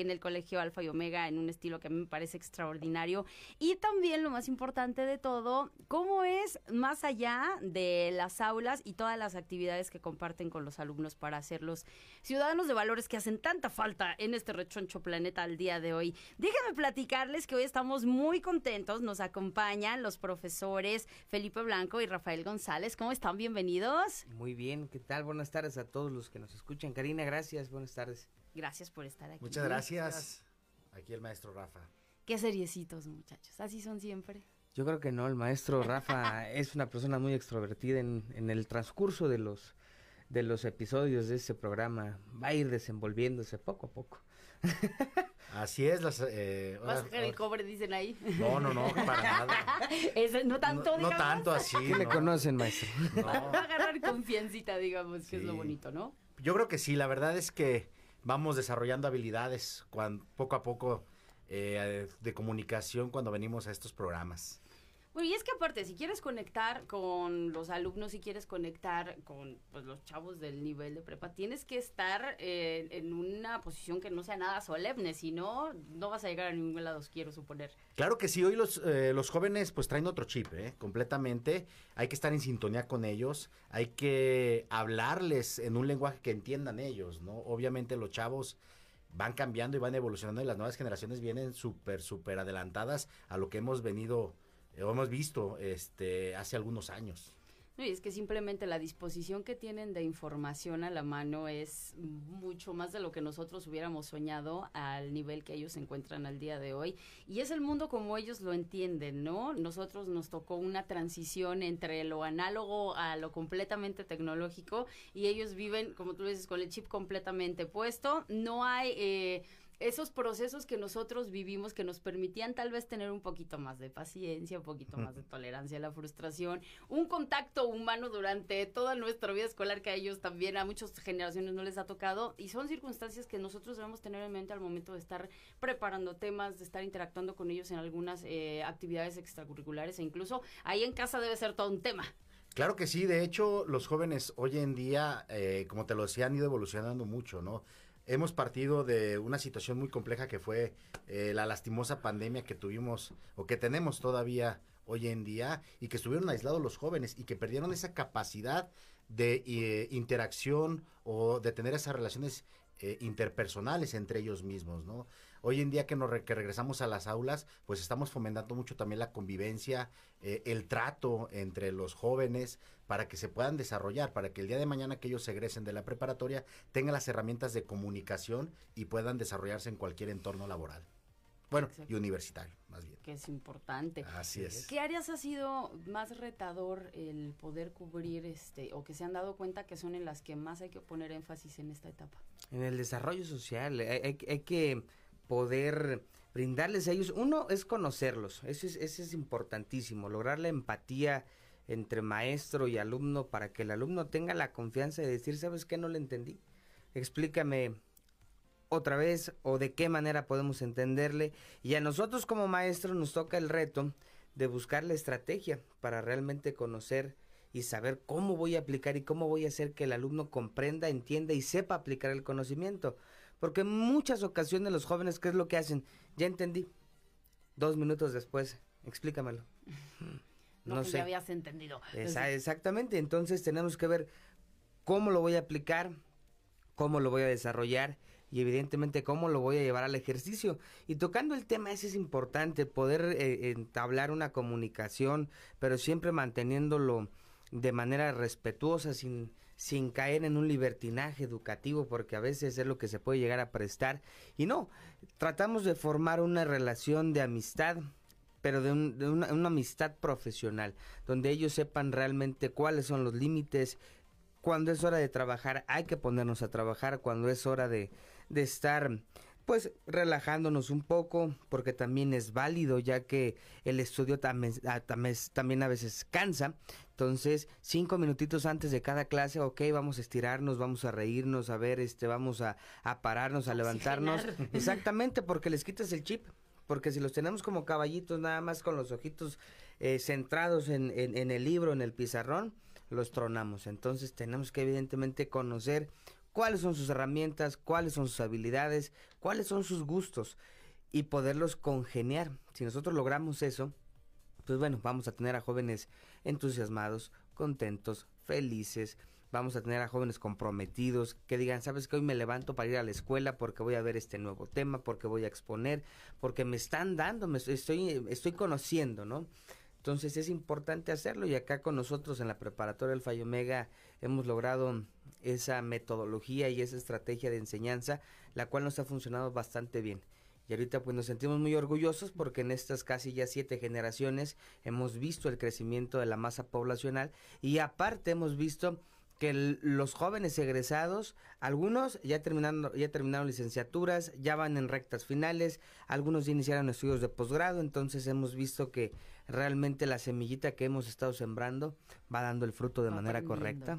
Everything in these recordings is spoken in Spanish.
en el colegio Alfa y Omega en un estilo que a mí me parece extraordinario. Y también lo más importante de todo, cómo es más allá de las aulas y todas las actividades que comparten con los alumnos para hacerlos ciudadanos de valores que hacen tanta falta en este rechoncho planeta al día de hoy. Déjenme platicarles que hoy estamos muy contentos. Nos acompañan los profesores Felipe Blanco y Rafael González. ¿Cómo están? Bienvenidos. Muy bien, ¿qué tal? Buenas tardes a todos los que nos escuchan. Karina, gracias. Buenas tardes. Gracias por estar aquí. Muchas gracias. Aquí el maestro Rafa. Qué seriecitos, muchachos. Así son siempre. Yo creo que no, el maestro Rafa es una persona muy extrovertida en, en, el transcurso de los de los episodios de este programa. Va a ir desenvolviéndose poco a poco. Así es. Las, eh, ¿Vas a sacar el cobre, dicen ahí? No, no, no, para nada. Es, no tanto, No, no tanto así. ¿Qué le no. conocen, maestro? No. Va a agarrar confiancita, digamos, que es lo bonito, ¿no? Yo creo que sí, la verdad es que vamos desarrollando habilidades cuan- poco a poco eh, de comunicación cuando venimos a estos programas. Bueno, y es que aparte, si quieres conectar con los alumnos, si quieres conectar con pues, los chavos del nivel de prepa, tienes que estar eh, en una posición que no sea nada solemne, si no, no vas a llegar a ningún lado, quiero suponer. Claro que sí, hoy los, eh, los jóvenes pues traen otro chip, ¿eh? completamente. Hay que estar en sintonía con ellos, hay que hablarles en un lenguaje que entiendan ellos, ¿no? Obviamente los chavos van cambiando y van evolucionando y las nuevas generaciones vienen súper, súper adelantadas a lo que hemos venido o hemos visto este, hace algunos años. No, y es que simplemente la disposición que tienen de información a la mano es mucho más de lo que nosotros hubiéramos soñado al nivel que ellos se encuentran al día de hoy. Y es el mundo como ellos lo entienden, ¿no? Nosotros nos tocó una transición entre lo análogo a lo completamente tecnológico y ellos viven, como tú dices, con el chip completamente puesto. No hay... Eh, esos procesos que nosotros vivimos que nos permitían tal vez tener un poquito más de paciencia, un poquito más de tolerancia a la frustración, un contacto humano durante toda nuestra vida escolar que a ellos también, a muchas generaciones no les ha tocado y son circunstancias que nosotros debemos tener en mente al momento de estar preparando temas, de estar interactuando con ellos en algunas eh, actividades extracurriculares e incluso ahí en casa debe ser todo un tema. Claro que sí, de hecho los jóvenes hoy en día, eh, como te lo decía, han ido evolucionando mucho, ¿no? Hemos partido de una situación muy compleja que fue eh, la lastimosa pandemia que tuvimos o que tenemos todavía hoy en día y que estuvieron aislados los jóvenes y que perdieron esa capacidad de eh, interacción o de tener esas relaciones eh, interpersonales entre ellos mismos, ¿no? Hoy en día que, nos re- que regresamos a las aulas, pues estamos fomentando mucho también la convivencia, eh, el trato entre los jóvenes para que se puedan desarrollar, para que el día de mañana que ellos egresen de la preparatoria tengan las herramientas de comunicación y puedan desarrollarse en cualquier entorno laboral. Bueno, Exacto. y universitario, más bien. que es importante. Así es. ¿Qué áreas ha sido más retador el poder cubrir este o que se han dado cuenta que son en las que más hay que poner énfasis en esta etapa? En el desarrollo social, hay, hay- hay que poder brindarles a ellos, uno es conocerlos, eso es, eso es importantísimo, lograr la empatía entre maestro y alumno para que el alumno tenga la confianza de decir, ¿sabes qué? No le entendí. Explícame otra vez o de qué manera podemos entenderle. Y a nosotros como maestros nos toca el reto de buscar la estrategia para realmente conocer y saber cómo voy a aplicar y cómo voy a hacer que el alumno comprenda, entienda y sepa aplicar el conocimiento. Porque en muchas ocasiones los jóvenes, ¿qué es lo que hacen? Ya entendí. Dos minutos después, explícamelo. No, No que sé. ya habías entendido. Esa- exactamente, entonces tenemos que ver cómo lo voy a aplicar, cómo lo voy a desarrollar y evidentemente cómo lo voy a llevar al ejercicio. Y tocando el tema ese es importante, poder eh, entablar una comunicación, pero siempre manteniéndolo de manera respetuosa, sin, sin caer en un libertinaje educativo, porque a veces es lo que se puede llegar a prestar. Y no, tratamos de formar una relación de amistad, pero de, un- de una, amistad profesional, donde ellos sepan realmente cuáles son los límites, cuando es hora de trabajar hay que ponernos a trabajar, cuando es hora de, de estar pues relajándonos un poco, porque también es válido, ya que el estudio también, ah, a veces cansa. Entonces, cinco minutitos antes de cada clase, ok, vamos a estirarnos, vamos a reírnos, a ver, este, vamos a, a pararnos, a levantarnos. Oxigenar. Exactamente, porque les quitas el chip. Porque si los tenemos como caballitos, nada más con los ojitos eh, centrados en, en- en el libro, en el pizarrón, los tronamos. Entonces tenemos que evidentemente conocer cuáles son sus herramientas, cuáles son sus habilidades, cuáles son sus gustos y poderlos congeniar. Si nosotros logramos eso, pues bueno, vamos a tener a jóvenes entusiasmados, contentos, felices, vamos a tener a jóvenes comprometidos que digan, sabes que hoy me levanto para ir a la escuela porque voy a ver este nuevo tema, porque voy a exponer, porque me están dando, me estoy, estoy conociendo, ¿no? Entonces es importante hacerlo y acá con nosotros en la preparatoria del Fallo Omega hemos logrado esa metodología y esa estrategia de enseñanza, la cual nos ha funcionado bastante bien. Y ahorita pues nos sentimos muy orgullosos porque en estas casi ya siete generaciones hemos visto el crecimiento de la masa poblacional y aparte hemos visto que los jóvenes egresados, algunos ya terminaron, ya terminaron licenciaturas, ya van en rectas finales, algunos ya iniciaron estudios de posgrado, entonces hemos visto que realmente la semillita que hemos estado sembrando va dando el fruto de manera correcta.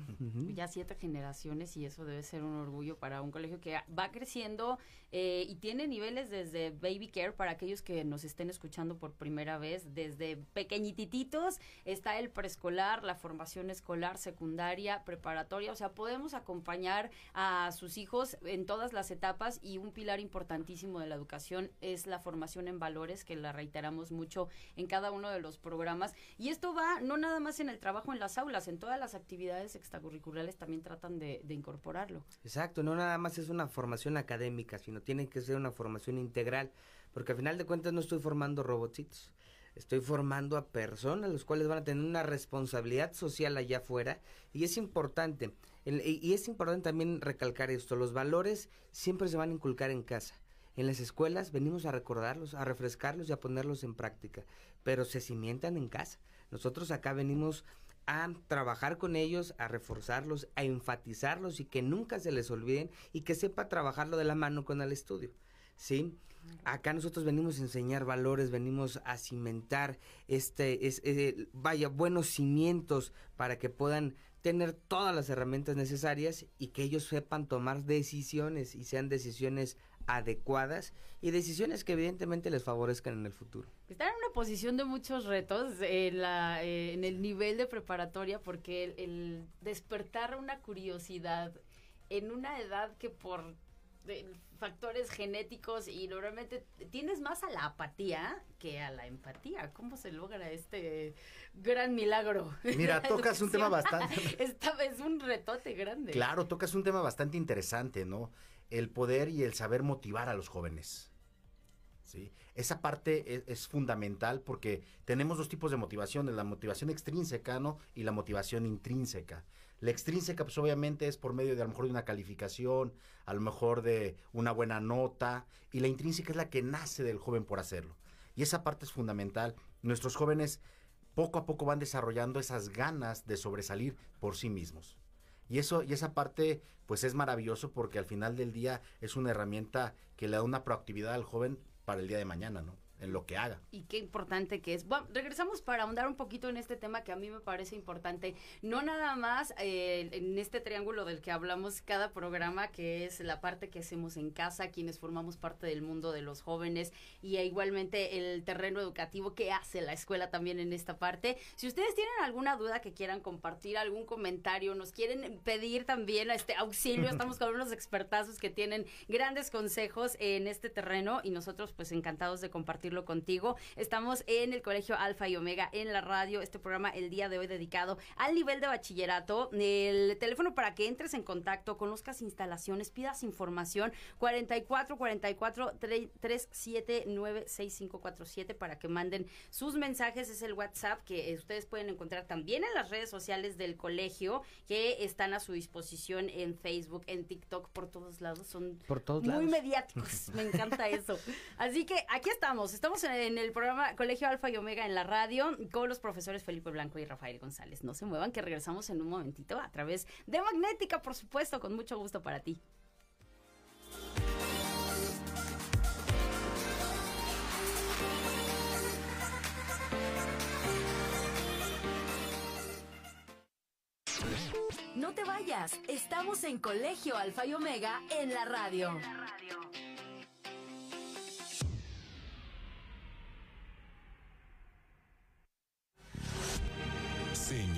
Ya siete generaciones y eso debe ser un orgullo para un colegio que va creciendo eh, y tiene niveles desde baby care para aquellos que nos estén escuchando por primera vez, desde pequeñititos está el preescolar, la formación escolar, secundaria, preparatoria, o sea, podemos acompañar a sus hijos en todas las etapas y un pilar importantísimo de la educación es la formación en valores que la reiteramos mucho en cada uno de los programas. Y esto va no nada más en el trabajo en las aulas, en todas las actividades extracurriculares también tratan de, incorporarlo. Exacto, no nada más es una formación académica, sino tiene que ser una formación integral, porque al final de cuentas no estoy formando robotitos. Estoy formando a personas los cuales van a tener una responsabilidad social allá afuera y es importante. y es importante también recalcar esto, los valores siempre se van a inculcar en casa. En las escuelas venimos a recordarlos, a refrescarlos y a ponerlos en práctica, pero se cimientan en casa. Nosotros acá venimos a trabajar con ellos, a reforzarlos, a enfatizarlos y que nunca se les olviden y que sepa trabajarlo de la mano con el estudio. ¿Sí? Acá nosotros venimos a enseñar valores, venimos a cimentar este, es, eh, vaya, buenos cimientos para que puedan tener todas las herramientas necesarias y que ellos sepan tomar decisiones y sean decisiones adecuadas y decisiones que evidentemente les favorezcan en el futuro. Están en una posición de muchos retos en, la, eh, en el nivel de preparatoria porque el, despertar una curiosidad en una edad que por factores genéticos y normalmente tienes más a la apatía que a la empatía. ¿Cómo se logra este gran milagro? Mira, tocas un tema bastante... Esta vez un retote grande. Claro, tocas un tema bastante interesante, ¿no? El poder y el saber motivar a los jóvenes. ¿sí? Esa parte e, es, fundamental porque tenemos dos tipos de motivaciones, la motivación extrínseca ¿no? y la motivación intrínseca. La extrínseca, pues obviamente es por medio de a lo mejor de una calificación, a lo mejor de una buena nota, y la intrínseca es la que nace del joven por hacerlo. Y esa parte es fundamental. Nuestros jóvenes poco a poco van desarrollando esas ganas de sobresalir por sí mismos. Y eso, y esa parte, pues es maravilloso porque al final del día es una herramienta que le da una proactividad al joven para el día de mañana, ¿no? En lo que haga. Y qué importante que es. Bueno, regresamos para ahondar un poquito en este tema que a mí me parece importante. No nada más eh, en este triángulo del que hablamos cada programa, que es la parte que hacemos en casa, quienes formamos parte del mundo de los jóvenes y e igualmente el terreno educativo que hace la escuela también en esta parte. Si ustedes tienen alguna duda que quieran compartir, algún comentario, nos quieren pedir también este auxilio, estamos con unos expertazos que tienen grandes consejos en este terreno y nosotros pues encantados de compartir contigo. Estamos en el Colegio Alfa y Omega en la radio, este programa el día de hoy dedicado al nivel de bachillerato. El teléfono para que entres en contacto, conozcas instalaciones, pidas información, 44 44 379 6547 para que manden sus mensajes. Es el WhatsApp que ustedes pueden encontrar también en las redes sociales del colegio que están a su disposición en Facebook, en TikTok, por todos lados. Son por todos muy mediáticos. Me encanta eso. Así que aquí estamos. Estamos en el programa Colegio Alfa y Omega en la radio con los profesores Felipe Blanco y Rafael González. No se muevan, que regresamos en un momentito a través de Magnética, por supuesto, con mucho gusto para ti. No te vayas, estamos en Colegio Alfa y Omega en la radio.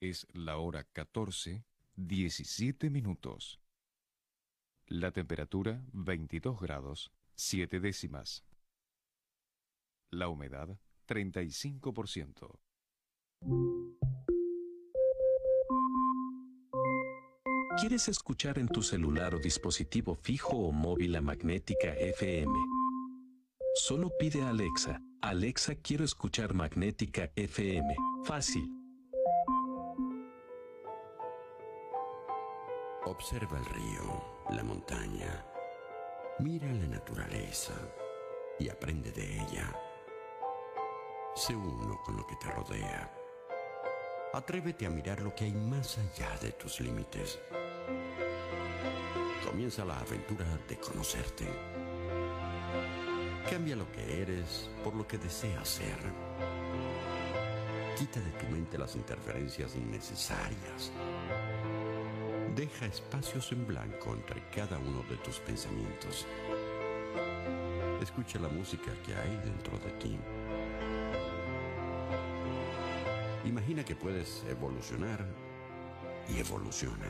Es la hora 14, 17 minutos. La temperatura 22 grados, 7 décimas. La humedad 35%. ¿Quieres escuchar en tu celular o dispositivo fijo o móvil a Magnética FM? Solo pide a Alexa, Alexa quiero escuchar Magnética FM. Fácil. Observa el río, la montaña, mira la naturaleza y aprende de ella. Sé uno con lo que te rodea. Atrévete a mirar lo que hay más allá de tus límites. Comienza la aventura de conocerte. Cambia lo que eres por lo que deseas ser. Quita de tu mente las interferencias innecesarias. Deja espacios en blanco entre cada uno de tus pensamientos. Escucha la música que hay dentro de ti. Imagina que puedes evolucionar y evoluciona.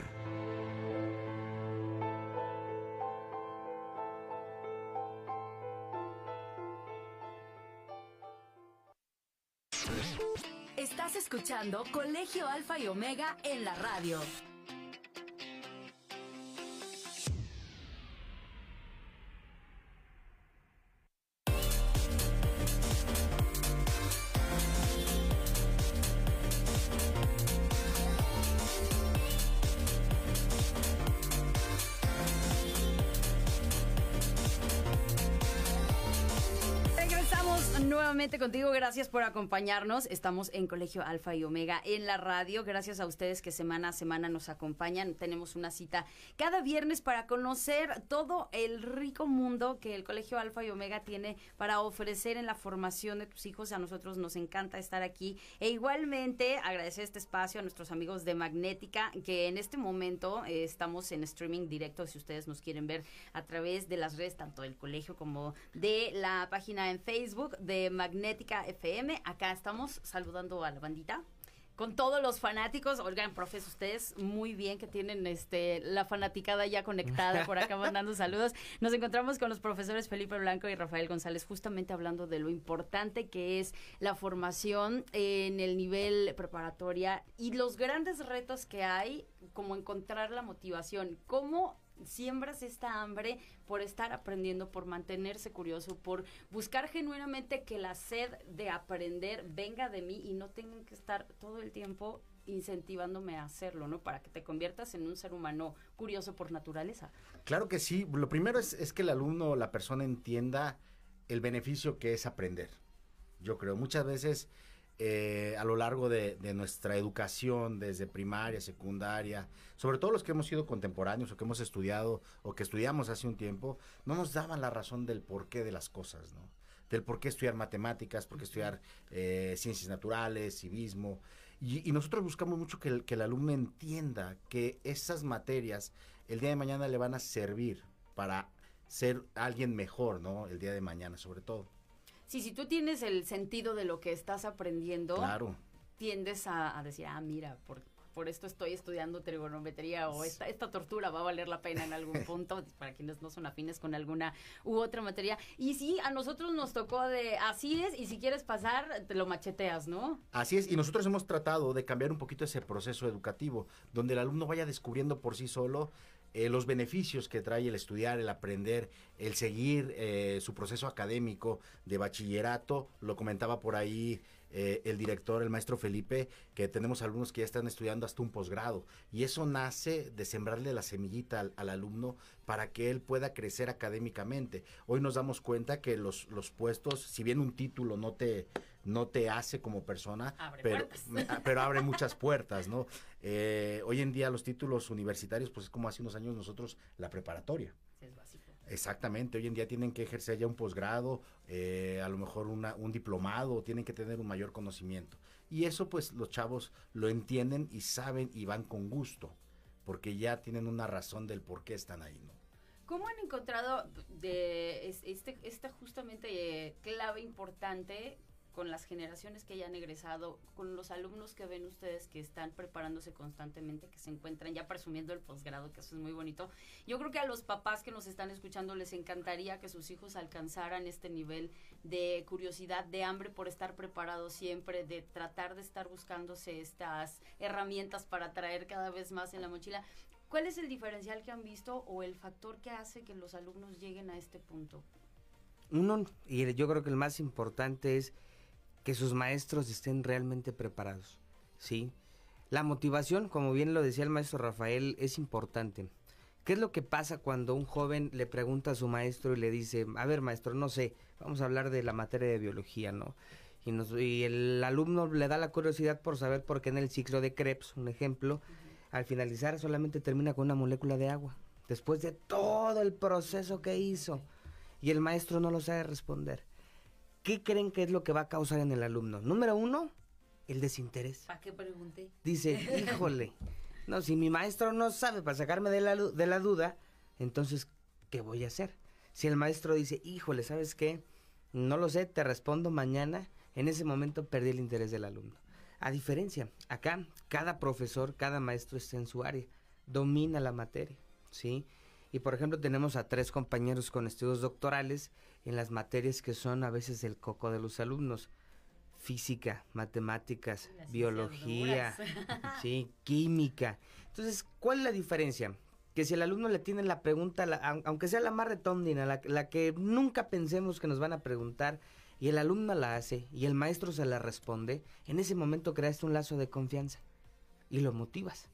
Estás escuchando Colegio Alfa y Omega en la radio. Contigo. Gracias por acompañarnos. Estamos en Colegio Alfa y Omega en la radio. Gracias a ustedes que semana a semana nos acompañan. Tenemos una cita cada viernes para conocer todo el rico mundo que el Colegio Alfa y Omega tiene para ofrecer en la formación de tus hijos. A nosotros nos encanta estar aquí. E igualmente agradecer este espacio a nuestros amigos de Magnética, que en este momento eh, estamos en streaming directo. Si ustedes nos quieren ver a través de las redes, tanto del colegio como de la página en Facebook de Magnética FM. Acá estamos saludando a la bandita. Con todos los fanáticos, oigan, profes, ustedes muy bien que tienen este la fanaticada ya conectada por acá mandando saludos. Nos encontramos con los profesores Felipe Blanco y Rafael González, justamente hablando de lo importante que es la formación en el nivel preparatoria y los grandes retos que hay, como encontrar la motivación, cómo siembras esta hambre por estar aprendiendo, por mantenerse curioso, por buscar genuinamente que la sed de aprender venga de mí y no tengan que estar todo el tiempo incentivándome a hacerlo, ¿no? Para que te conviertas en un ser humano curioso por naturaleza. Claro que sí. Lo primero es, es que el alumno o la persona entienda el beneficio que es aprender. Yo creo, muchas veces eh, a lo largo de, de, nuestra educación, desde primaria, secundaria, sobre todo los que hemos sido contemporáneos o que hemos estudiado o que estudiamos hace un tiempo, no nos daban la razón del porqué de las cosas, ¿no? Del por qué estudiar matemáticas, por qué estudiar eh, ciencias naturales, civismo. Y, y, nosotros buscamos mucho que el, que el alumno entienda que esas materias el día de mañana le van a servir para ser alguien mejor, ¿no? El día de mañana, sobre todo. Sí, si tú tienes el sentido de lo que estás aprendiendo, claro. tiendes a, a decir, ah, mira, por, por, esto estoy estudiando trigonometría o esta, esta tortura va a valer la pena en algún punto, para quienes no son afines con alguna u otra materia. Y sí, a nosotros nos tocó de, así es, y si quieres pasar, te lo macheteas, ¿no? Así es, y nosotros hemos tratado de cambiar un poquito ese proceso educativo, donde el alumno vaya descubriendo por sí solo eh, los beneficios que trae el estudiar, el aprender, el seguir eh, su proceso académico de bachillerato, lo comentaba por ahí eh, el director, el maestro Felipe, que tenemos alumnos que ya están estudiando hasta un posgrado. Y eso nace de sembrarle la semillita al, al, alumno para que él pueda crecer académicamente. Hoy nos damos cuenta que los, los puestos, si bien un título no te, no te hace como persona, Abre pero, ah, pero abre muchas puertas, ¿no? Eh, hoy en día los títulos universitarios, pues es como hace unos años nosotros la preparatoria. Exactamente, hoy en día tienen que ejercer ya un posgrado, eh, a lo mejor una- un diplomado, tienen que tener un mayor conocimiento. Y eso pues los chavos lo entienden y saben y van con gusto, porque ya tienen una razón del por qué están ahí, ¿no? ¿Cómo han encontrado de es- este, esta justamente eh, clave importante con las generaciones que ya han egresado, con los alumnos que ven ustedes que están preparándose constantemente, que se encuentran ya presumiendo el posgrado, que eso es muy bonito? Yo creo que a los papás que nos están escuchando les encantaría que sus hijos alcanzaran este nivel de curiosidad, de hambre por estar preparados siempre, de tratar de estar buscándose estas herramientas para traer cada vez más en la mochila. ¿Cuál es el diferencial que han visto o el factor que hace que los alumnos lleguen a este punto? Uno, y yo creo que el más importante es que sus maestros estén realmente preparados, ¿sí? La motivación, como bien lo decía el maestro Rafael, es importante. ¿Qué es lo que pasa cuando un joven le pregunta a su maestro y le dice, a ver maestro, no sé, vamos a hablar de la materia de biología, ¿no? Y, el alumno le da la curiosidad por saber por qué en el ciclo de Krebs, un ejemplo, al finalizar solamente termina con una molécula de agua, después de todo el proceso que hizo, y el maestro no lo sabe responder. ¿Qué creen que es lo que va a causar en el alumno? Número uno, el desinterés. ¿Para qué pregunté? Dice, híjole, no, si mi maestro no sabe para sacarme de la, de la duda, entonces, ¿qué voy a hacer? Si el maestro dice, híjole, ¿sabes qué? No lo sé, te respondo mañana, en ese momento perdí el interés del alumno. A diferencia, acá cada profesor, cada maestro está en su área, domina la materia, ¿sí? Y por ejemplo tenemos a tres compañeros con estudios doctorales en las materias que son a veces el coco de los alumnos. Física, matemáticas, Las biología, sí, química. Entonces, ¿cuál es la diferencia? Que si el alumno le tiene la pregunta, la- aunque sea la más retóndina, la, la que nunca pensemos que nos van a preguntar, y el alumno la hace y el maestro se la responde, en ese momento creaste un lazo de confianza y lo motivas,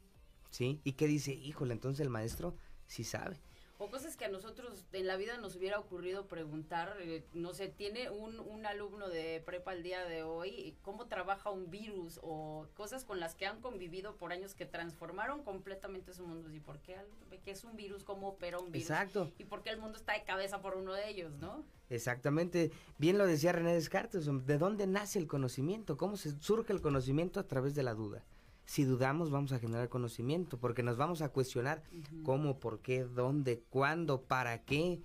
¿sí? Y que dice, híjole, entonces el maestro sí sabe. O cosas que a nosotros en la vida nos hubiera ocurrido preguntar, eh, no sé, tiene un, un alumno de prepa el día de hoy, cómo trabaja un virus o cosas con las que han convivido por años que transformaron completamente su mundo. ¿Y por qué, qué es un virus? ¿Cómo opera un virus? Exacto. ¿Y por qué el mundo está de cabeza por uno de ellos, no? Exactamente, bien lo decía René Descartes, ¿de dónde nace el conocimiento? ¿Cómo se surge el conocimiento a través de la duda? Si dudamos vamos a generar conocimiento, porque nos vamos a cuestionar cómo, por qué, dónde, cuándo, para qué,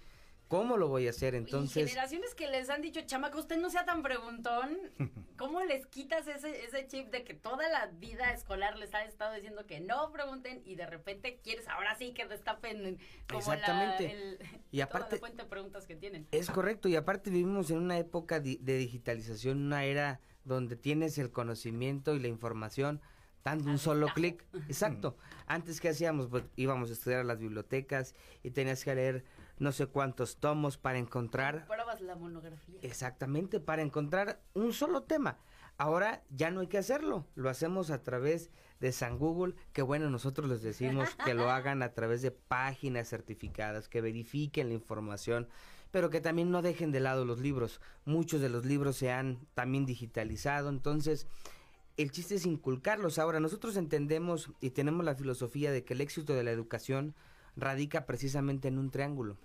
cómo lo voy a hacer. y Entonces, generaciones que les han dicho, chamaca, usted no sea tan preguntón, ¿cómo les quitas ese, ese chip de que toda la vida escolar les ha estado diciendo que no pregunten y de repente quieres ahora sí que destapen como Exactamente. La, el, Y toda aparte- la fuente de preguntas que tienen? es correcto, y aparte vivimos en una época di- de digitalización, una era donde tienes el conocimiento y la información dando un Al solo clic. Exacto. Antes, ¿qué hacíamos? Pues íbamos a estudiar a las bibliotecas y tenías que leer no sé cuántos tomos para encontrar Pruebas la monografía. Exactamente, para encontrar un solo tema. Ahora ya no hay que hacerlo, lo hacemos a través de San Google, que bueno, nosotros les decimos que lo hagan a través de páginas certificadas, que verifiquen la información, pero que también no dejen de lado los libros. Muchos de los libros se han también digitalizado, entonces el chiste es inculcarlos. Ahora, nosotros entendemos y tenemos la filosofía de que el éxito de la educación radica precisamente en un triángulo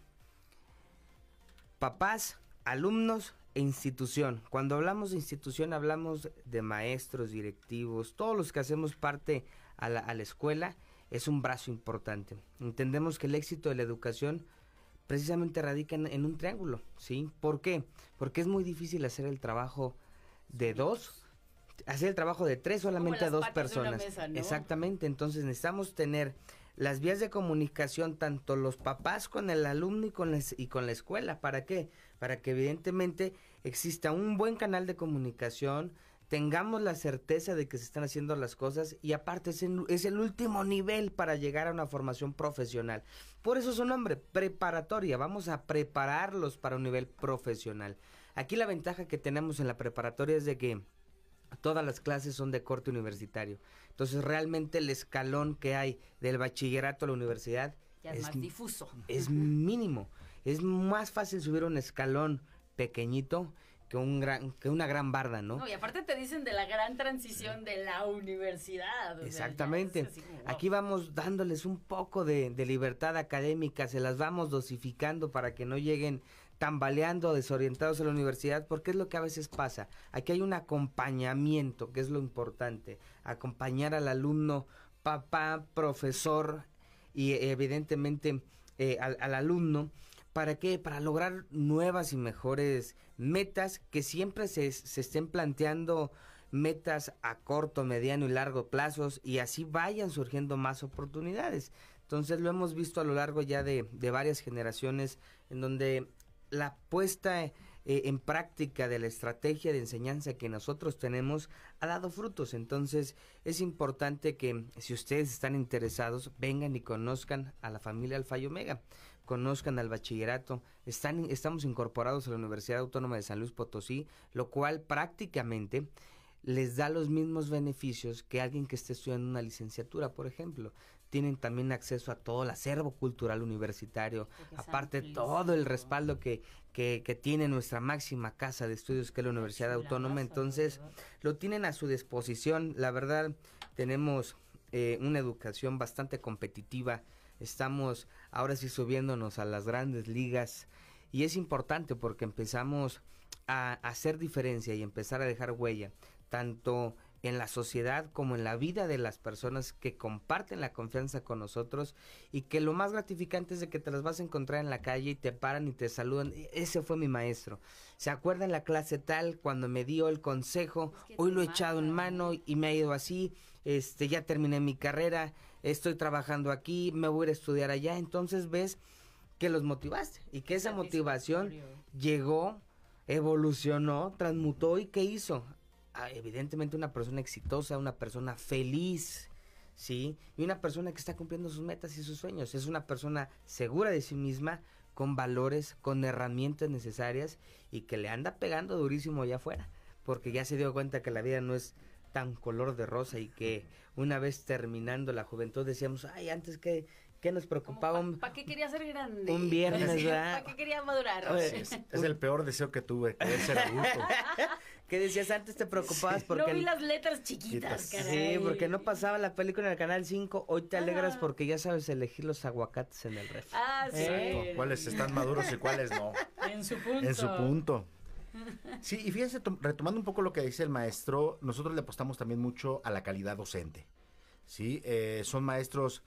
papás, alumnos e institución. Cuando hablamos de institución hablamos de maestros, directivos, todos los que hacemos parte a la, a la escuela es un brazo importante. Entendemos que el éxito de la educación precisamente radica en, en un triángulo, ¿sí? ¿Por qué? Porque es muy difícil hacer el trabajo de dos, hacer el trabajo de tres solamente a dos personas. mesa, ¿no? Exactamente, entonces necesitamos tener las vías de comunicación, tanto los papás con el alumno y con, y con la escuela. ¿Para qué? Para que evidentemente exista un buen canal de comunicación tengamos la certeza de que se están haciendo las cosas y aparte es, el- es el último nivel para llegar a una formación profesional. Por eso su nombre, preparatoria. Vamos a prepararlos para un nivel profesional. Aquí la ventaja que tenemos en la preparatoria es de que todas las clases son de corte universitario. Entonces realmente el escalón que hay del bachillerato a la universidad Ya es, es más difuso. es mínimo. Es más fácil subir un escalón pequeñito que un gran que una gran barda, ¿no? No, y aparte te dicen de la gran transición de la universidad. sea, Exactamente. como, wow. Aquí vamos dándoles un poco de, de libertad académica, se las vamos dosificando para que no lleguen tambaleando, desorientados a la universidad, porque es lo que a veces pasa. Aquí hay un acompañamiento, que es lo importante, acompañar al alumno, papá, profesor y evidentemente eh, al, al alumno. ¿Para qué? Para lograr nuevas y mejores metas que siempre se, se estén planteando metas a corto, mediano y largo plazos y así vayan surgiendo más oportunidades. Entonces lo hemos visto a lo largo ya de, de varias generaciones en donde la puesta eh, en práctica de la estrategia de enseñanza que nosotros tenemos ha dado frutos. Entonces es importante que si ustedes están interesados vengan y conozcan a la familia Alfa y Omega conozcan al bachillerato. Están, estamos incorporados a la Universidad Autónoma de San Luis Potosí, lo cual prácticamente les da los mismos beneficios que alguien que esté estudiando una licenciatura, por ejemplo. Tienen también acceso a todo el acervo cultural universitario, aparte todo el respaldo que, que, que tiene nuestra máxima casa de estudios, que es la Universidad Autónoma. Entonces, lo tienen a su disposición. La verdad, tenemos eh, una educación bastante competitiva. Estamos ahora sí subiéndonos a las grandes ligas y es importante porque empezamos a hacer diferencia y empezar a dejar huella, tanto en la sociedad como en la vida de las personas que comparten la confianza con nosotros y que lo más gratificante es de que te las vas a encontrar en la calle y te paran y te saludan. E- Ese fue mi maestro. ¿Se acuerda en la clase tal cuando me dio el consejo? Es que Hoy lo he echado en mano y me ha ido así. Este, ya terminé mi carrera, estoy trabajando aquí, me voy a ir a estudiar allá. Entonces ves que los motivaste y que esa motivación llegó, evolucionó, transmutó y ¿qué hizo? Evidentemente una persona exitosa, una persona feliz, ¿sí? Y una persona que está cumpliendo sus metas y sus sueños. Es una persona segura de sí misma, con valores, con herramientas necesarias y que le anda pegando durísimo allá afuera, porque ya se dio cuenta que la vida no es tan color de rosa y que una vez terminando la juventud decíamos, ay, antes que, que nos preocupaba un- ¿Para qué quería ser grande? un viernes, ¿verdad? ¿Para qué quería madurar? Oye, Es, es el peor deseo que tuve, querer ser adulto. ¿Qué decías antes? Te preocupabas porque... no vi las letras chiquitas, caray. Sí, porque no pasaba la película en el canal 5. Hoy te alegras Ah. porque ya sabes elegir los aguacates en el refri. Ah, sí. Exacto. ¿Cuáles están maduros y cuáles no? En su punto. En su punto. Sí, y fíjense, tom- retomando un poco lo que dice el maestro, nosotros le apostamos también mucho a la calidad docente. Sí, Eh, son maestros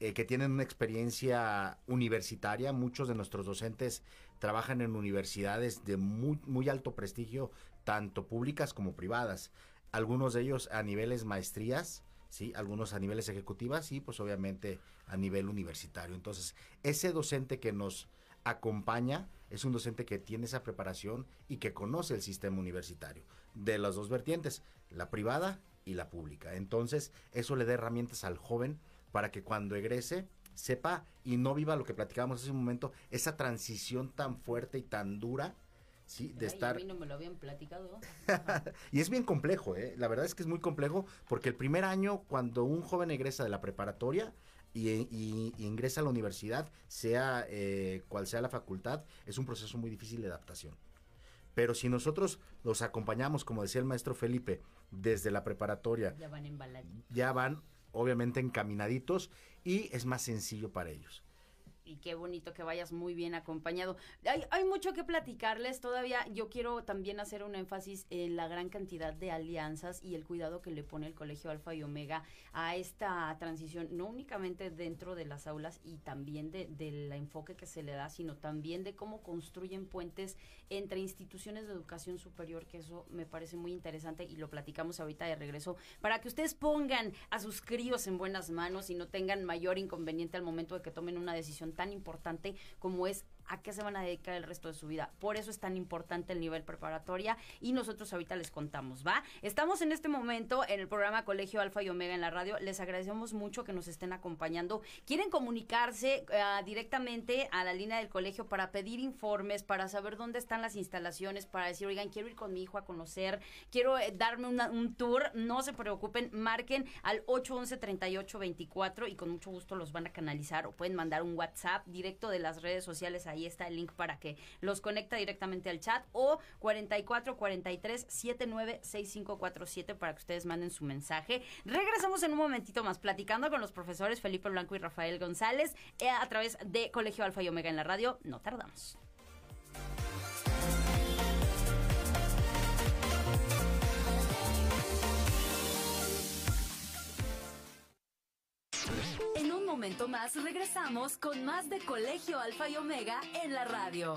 eh, que tienen una experiencia universitaria. Muchos de nuestros docentes trabajan en universidades de muy, muy alto prestigio, tanto públicas como privadas. Algunos de ellos a niveles maestrías, sí, algunos a niveles ejecutivas y pues obviamente a nivel universitario. Entonces, ese docente que nos acompaña es un docente que tiene esa preparación y que conoce el sistema universitario de las dos vertientes, la privada y la pública. Entonces, eso le da herramientas al joven para que cuando egrese sepa y no viva lo que platicábamos hace un momento, esa transición tan fuerte y tan dura, ¿sí? De Ay, estar... A mí no me lo habían platicado. Y es bien complejo, ¿eh? La verdad es que es muy complejo porque el primer año, cuando un joven egresa de la preparatoria y, y- y ingresa a la universidad, sea eh, cual sea la facultad, es un proceso muy difícil de adaptación. Pero si nosotros los acompañamos, como decía el maestro Felipe, desde la preparatoria, Ya van embalados. ya van obviamente encaminaditos y es más sencillo para ellos. Y qué bonito que vayas muy bien acompañado. Hay, hay mucho que platicarles todavía. Yo quiero también hacer un énfasis en la gran cantidad de alianzas y el cuidado que le pone el Colegio Alfa y Omega a esta transición, no únicamente dentro de las aulas y también de- del enfoque que se le da, sino también de cómo construyen puentes entre instituciones de educación superior, que eso me parece muy interesante y lo platicamos ahorita de regreso, para que ustedes pongan a sus críos en buenas manos y no tengan mayor inconveniente al momento de que tomen una decisión tan importante como es a qué se van a dedicar el resto de su vida. Por eso es tan importante el nivel preparatoria y nosotros ahorita les contamos, ¿va? Estamos en este momento en el programa Colegio Alfa y Omega en la radio. Les agradecemos mucho que nos estén acompañando. ¿Quieren comunicarse uh, directamente a la línea del colegio para pedir informes, para saber dónde están las instalaciones, para decir, oigan, quiero ir con mi hijo a conocer, quiero eh, darme una, un tour? No se preocupen, marquen al 811-3824 y con mucho gusto los van a canalizar o pueden mandar un WhatsApp directo de las redes sociales. Ahí está el link para que los conecta directamente al chat o 44 43 79 6547 para que ustedes manden su mensaje. Regresamos en un momentito más platicando con los profesores Felipe Blanco y Rafael González eh, a través de Colegio Alfa y Omega en la radio. No tardamos. Momento más regresamos con más de Colegio Alfa y Omega en la radio.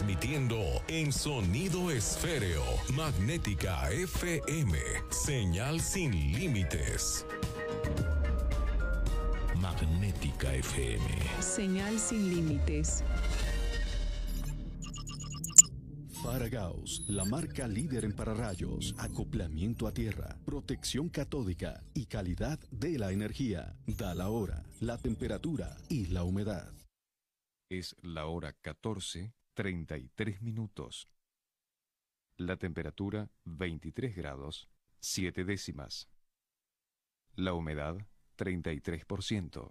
Transmitiendo en sonido esféreo. Magnética FM. Señal sin límites. Magnética FM. Señal sin límites. Faragaos, la marca líder en pararrayos, acoplamiento a tierra, protección catódica y calidad de la energía. Da la hora, la temperatura y la humedad. Es la hora 14, 33 minutos. La temperatura 23 grados, 7 décimas. La humedad 33%.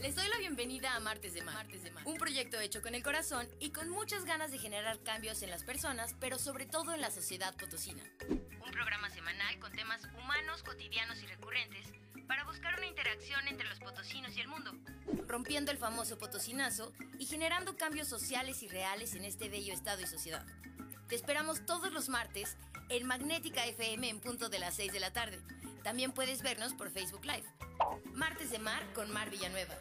Les doy la bienvenida a Martes de Mar, Martes de Mar, un proyecto hecho con el corazón y con muchas ganas de generar cambios en las personas, pero sobre todo en la sociedad potosina. Un programa semanal con temas humanos, cotidianos y recurrentes para buscar una interacción entre los potosinos y el mundo, rompiendo el famoso potosinazo y generando cambios sociales y reales en este bello estado y sociedad. Te esperamos todos los martes en Magnética FM en punto de las 6 de la tarde. También puedes vernos por Facebook Live. Martes de Mar con Mar Villanueva.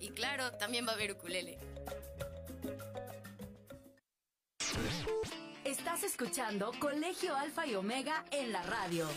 Y claro, también va a haber ukulele. Estás escuchando Colegio Alfa y Omega en la radio.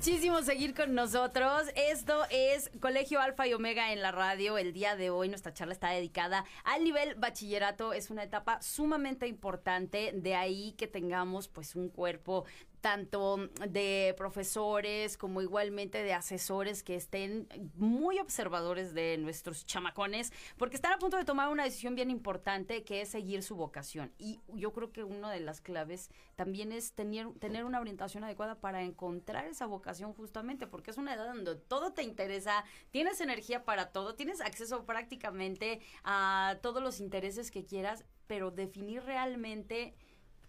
Muchísimo seguir con nosotros. Esto es Colegio Alfa y Omega en la radio. El día de hoy nuestra charla está dedicada al nivel bachillerato. Es una etapa sumamente importante. De ahí que tengamos pues un cuerpo tanto de profesores como igualmente de asesores que estén muy observadores de nuestros chamacones, porque están a punto de tomar una decisión bien importante que es seguir su vocación. Y yo creo que una de las claves también es tener, tener una orientación adecuada para encontrar esa vocación justamente, porque es una edad donde todo te interesa, tienes energía para todo, tienes acceso prácticamente a todos los intereses que quieras, pero definir realmente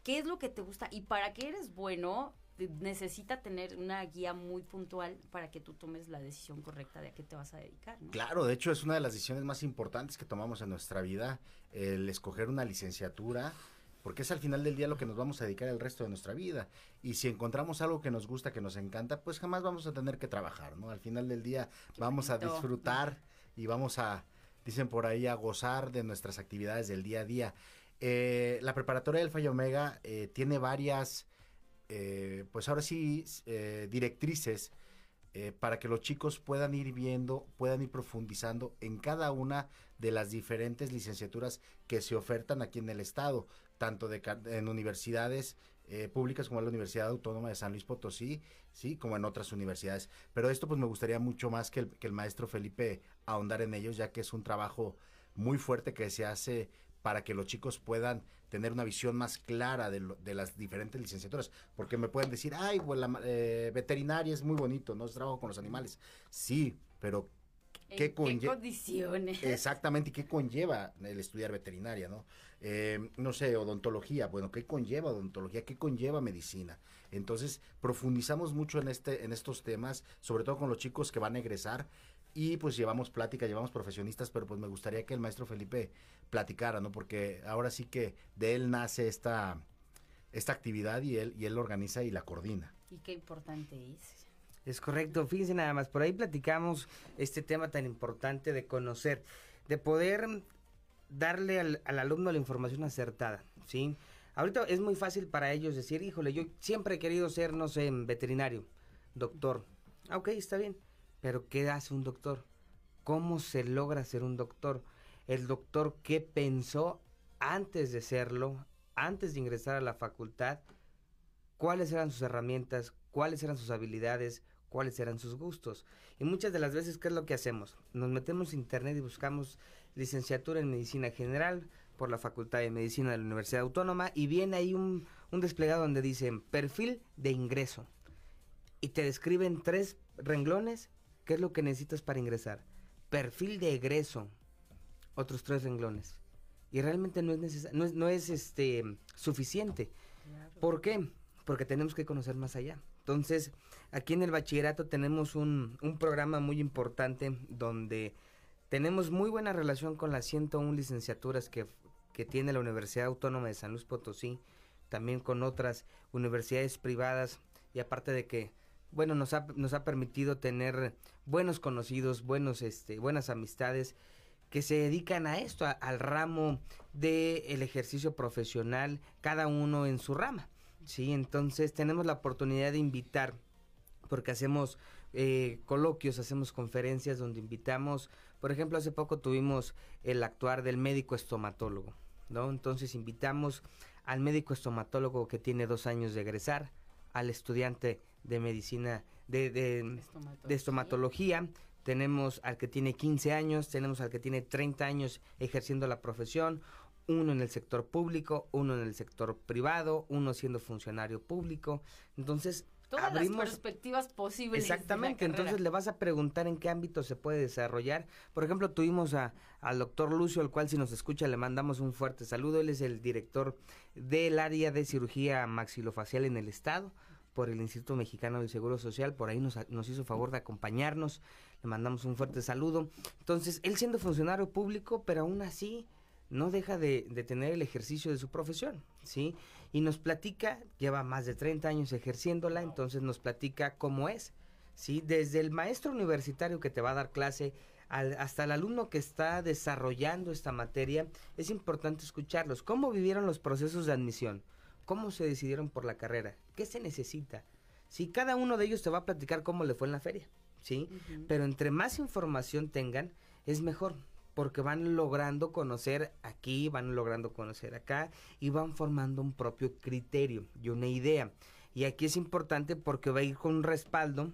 qué es lo que te gusta y para qué eres bueno necesita tener una guía muy puntual para que tú tomes la decisión correcta de a qué te vas a dedicar. Claro, de hecho es una de las decisiones más importantes que tomamos en nuestra vida, el escoger una licenciatura, porque es al final del día lo que nos vamos a dedicar el resto de nuestra vida. Y si encontramos algo que nos gusta, que nos encanta, pues jamás vamos a tener que trabajar, ¿no? Al final del día vamos a disfrutar y vamos a, dicen por ahí, a gozar de nuestras actividades del día a día. Eh, la preparatoria del Fallo Omega eh, tiene varias eh, pues ahora sí, eh, directrices eh, para que los chicos puedan ir viendo, puedan ir profundizando en cada una de las diferentes licenciaturas que se ofertan aquí en el estado, tanto de, en universidades públicas como en la Universidad Autónoma de San Luis Potosí, sí, como en otras universidades. Pero esto pues me gustaría mucho más que el, que el maestro Felipe ahondar en ellos, ya que es un trabajo muy fuerte que se hace para que los chicos puedan tener una visión más clara de, de las diferentes licenciaturas, porque me pueden decir, ay, pues la eh, veterinaria es muy bonito, no es trabajo con los animales. Sí, pero ¿qué, condiciones? Exactamente, ¿y qué conlleva el estudiar veterinaria, no? Eh, no sé, odontología, bueno, ¿qué conlleva odontología? ¿Qué conlleva medicina? Entonces, profundizamos mucho en, este, en estos temas, sobre todo con los chicos que van a egresar, y pues llevamos plática, llevamos profesionistas, pero pues me gustaría que el maestro Felipe platicara, ¿no? Porque ahora sí que de él nace esta, esta actividad y él, y él organiza y la coordina. Y qué importante es. Es correcto, fíjense nada más, por ahí platicamos este tema tan importante de conocer, de poder darle al, al alumno la información acertada, ¿sí? Ahorita es muy fácil para ellos decir, híjole, yo siempre he querido ser, no sé, veterinario, doctor. Ah, ok, está bien pero ¿qué hace un doctor? ¿Cómo se logra ser un doctor? El doctor qué pensó antes de serlo, antes de ingresar a la facultad, cuáles eran sus herramientas, cuáles eran sus habilidades, cuáles eran sus gustos. Y muchas de las veces, ¿qué es lo que hacemos? Nos metemos en internet y buscamos licenciatura en medicina general por la Facultad de Medicina de la Universidad Autónoma y viene ahí un, un desplegado donde dicen perfil de ingreso. Y te describen tres renglones ¿Qué es lo que necesitas para ingresar? Perfil de egreso. Otros tres renglones. Y realmente no es, no es, no es este, suficiente. ¿Por qué? Porque tenemos que conocer más allá. Entonces, aquí en el bachillerato tenemos un, un programa muy importante donde tenemos muy buena relación con las 101 licenciaturas que, que tiene la Universidad Autónoma de San Luis Potosí, también con otras universidades privadas y aparte de que bueno, nos ha, nos ha permitido tener buenos conocidos, buenos, este, buenas amistades que se dedican a esto, al ramo del el ejercicio profesional, cada uno en su rama. Sí, entonces tenemos la oportunidad de invitar, porque hacemos eh, coloquios, hacemos conferencias donde invitamos, por ejemplo, hace poco tuvimos el actuar del médico estomatólogo, ¿no? Entonces invitamos al médico estomatólogo que tiene dos años de egresar, al estudiante de medicina, de, de, estomatología. Tenemos al que tiene 15 años, tenemos al que tiene 30 años ejerciendo la profesión, uno en el sector público, uno en el sector privado, uno siendo funcionario público. Entonces, Todas las perspectivas posibles. Exactamente, entonces le vas a preguntar en qué ámbito se puede desarrollar. Por ejemplo, tuvimos a, al doctor Lucio, al cual si nos escucha le mandamos un fuerte saludo. Él es el director del área de cirugía maxilofacial en el estado por el Instituto Mexicano del Seguro Social, por ahí nos, nos hizo favor de acompañarnos, le mandamos un fuerte saludo. Entonces, él siendo funcionario público, pero aún así no deja de, de, tener el ejercicio de su profesión, ¿sí? Y nos platica, lleva más de 30 años ejerciéndola, entonces nos platica cómo es, ¿sí? Desde el maestro universitario que te va a dar clase al, hasta el alumno que está desarrollando esta materia, es importante escucharlos. ¿Cómo vivieron los procesos de admisión? Cómo se decidieron por la carrera, qué se necesita. Si cada uno de ellos te va a platicar cómo le fue en la feria, ¿sí? Pero entre más información tengan, es mejor, porque van logrando conocer aquí, van logrando conocer acá y van formando un propio criterio y una idea. Y aquí es importante porque va a ir con un respaldo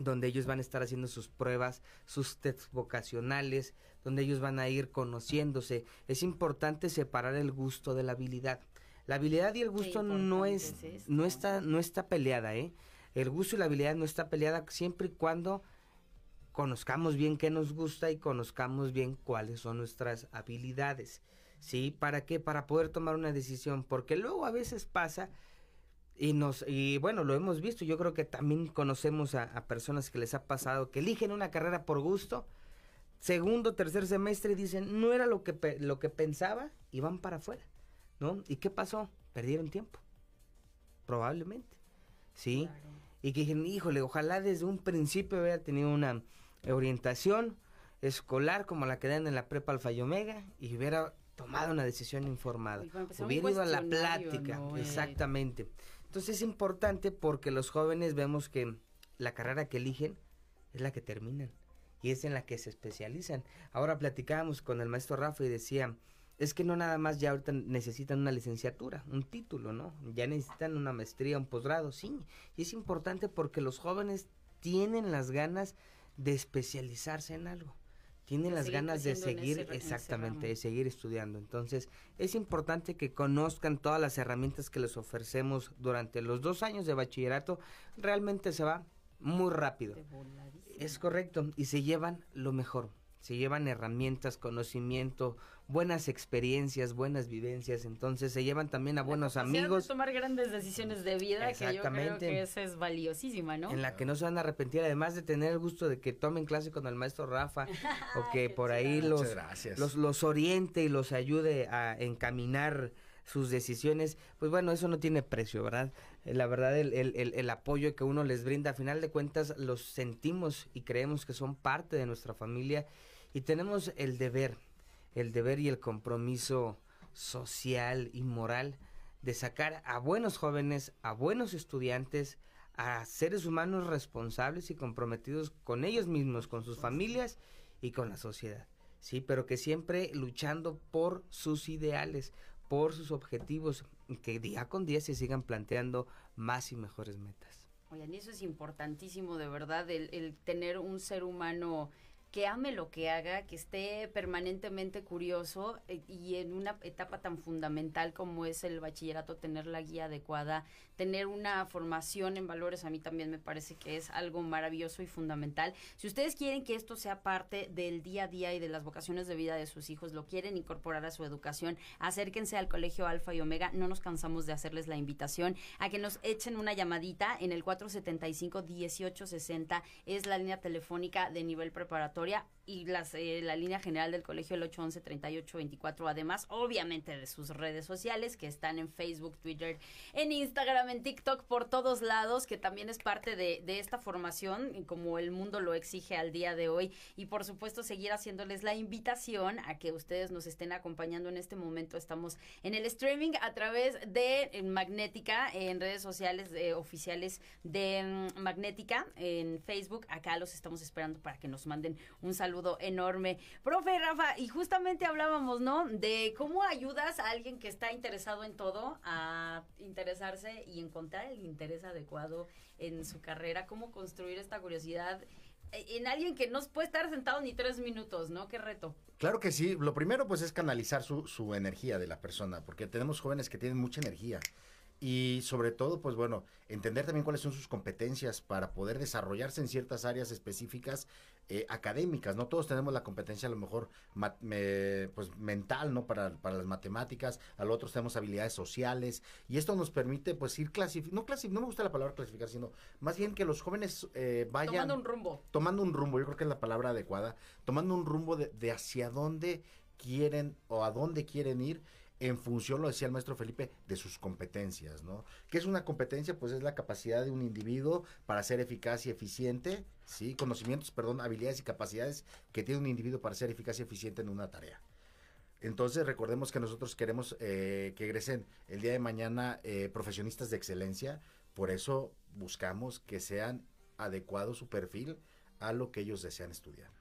donde ellos van a estar haciendo sus pruebas, sus test vocacionales, donde ellos van a ir conociéndose. Es importante separar el gusto de la habilidad. La habilidad y el gusto no es, no está, no está peleada, ¿eh? El gusto y la habilidad no está peleada siempre y cuando conozcamos bien qué nos gusta y conozcamos bien cuáles son nuestras habilidades. ¿Sí? ¿Para qué? Para poder tomar una decisión. Porque luego a veces pasa y nos y bueno lo hemos visto yo creo que también conocemos a, a, personas que les ha pasado que eligen una carrera por gusto segundo tercer semestre dicen no era lo que lo que pensaba y van para afuera no y qué pasó perdieron tiempo. Probablemente. Sí. Y que dijeron híjole ojalá desde un principio hubiera tenido una orientación escolar como la que dan en la prepa alfa y omega y hubiera tomado una decisión informada hubiera ido a la plática. ¿no? Eh, exactamente. Entonces es importante porque los jóvenes vemos que la carrera que eligen es la que terminan y es en la que se especializan. Ahora platicábamos con el maestro Rafa y decía, es que no nada más ya ahorita necesitan una licenciatura, un título, ¿no? Ya necesitan una maestría, un posgrado, sí. Y es importante porque los jóvenes tienen las ganas de especializarse en algo. Tienen De las ganas de seguir, ese- exactamente, de seguir estudiando. Entonces, es importante que conozcan todas las herramientas que les ofrecemos durante los dos años de bachillerato. Realmente se va muy rápido. Es correcto. Y se llevan lo mejor. Se llevan herramientas, conocimiento, buenas experiencias, buenas vivencias. Entonces se llevan también a buenos Capacidad de amigos tomar grandes decisiones de vida, que yo creo que esa es valiosísima, ¿no? en la que no se van a arrepentir, además de tener el gusto de que tomen clase con el maestro Rafa o que por ahí los, los, los oriente y los ayude a encaminar sus decisiones, pues bueno, eso no tiene precio, ¿verdad? Eh, La verdad, el, el, el, el apoyo que uno les brinda, a final de cuentas, los sentimos y creemos que son parte de nuestra familia y tenemos el deber, el deber y el compromiso social y moral de sacar a buenos jóvenes, a buenos estudiantes, a seres humanos responsables y comprometidos con ellos mismos, con sus familias y con la sociedad. Sí, pero que siempre luchando por sus ideales, por sus objetivos, que día con día se sigan planteando más y mejores metas. Oigan, eso es importantísimo, de verdad, el, el tener un ser humano que ame lo que haga, que esté permanentemente curioso eh, y en una etapa tan fundamental como es el bachillerato, tener la guía adecuada, tener una formación en valores, a mí también me parece que es algo maravilloso y fundamental. Si ustedes quieren que esto sea parte del día a día y de las vocaciones de vida de sus hijos, lo quieren incorporar a su educación, acérquense al Colegio Alfa y Omega, no nos cansamos de hacerles la invitación a que nos echen una llamadita en el 475-1860, es la línea telefónica de nivel y las, eh, la línea general del colegio el 811-3824, además obviamente de sus redes sociales que están en Facebook, Twitter, en Instagram, en TikTok, por todos lados, que también es parte de, esta formación, como el mundo lo exige al día de hoy, y por supuesto seguir haciéndoles la invitación a que ustedes nos estén acompañando en este momento. Estamos en el streaming a través de eh, Magnética, en redes sociales eh, oficiales de mm, Magnética, en Facebook. Acá los estamos esperando para que nos manden un saludo enorme. Profe Rafa, y justamente hablábamos, ¿no? De cómo ayudas a alguien que está interesado en todo a interesarse y encontrar el interés adecuado en su carrera, cómo construir esta curiosidad en alguien que no puede estar sentado ni tres minutos, ¿no? Qué reto. Claro que sí. Lo primero, pues, es canalizar su, su energía de la persona, porque tenemos jóvenes que tienen mucha energía. Y sobre todo, pues bueno, entender también cuáles son sus competencias para poder desarrollarse en ciertas áreas específicas eh, académicas. No todos tenemos la competencia a lo mejor me- pues mental, ¿no? Para, para las matemáticas, a lo otros tenemos habilidades sociales. Y esto nos permite pues ir clasificando, no, clasi- no me gusta la palabra clasificar, sino más bien que los jóvenes eh, vayan Tomando un rumbo. tomando un rumbo, yo creo que es la palabra adecuada, tomando un rumbo de, de hacia dónde quieren o a dónde quieren ir en función, lo decía el maestro Felipe, de sus competencias, ¿no? ¿Qué es una competencia? Pues es la capacidad de un individuo para ser eficaz y eficiente, ¿sí? Conocimientos, perdón, habilidades y capacidades que tiene un individuo para ser eficaz y eficiente en una tarea. Entonces recordemos que nosotros queremos eh, que egresen el día de mañana eh, profesionistas de excelencia, por eso buscamos que sean adecuado su perfil a lo que ellos desean estudiar.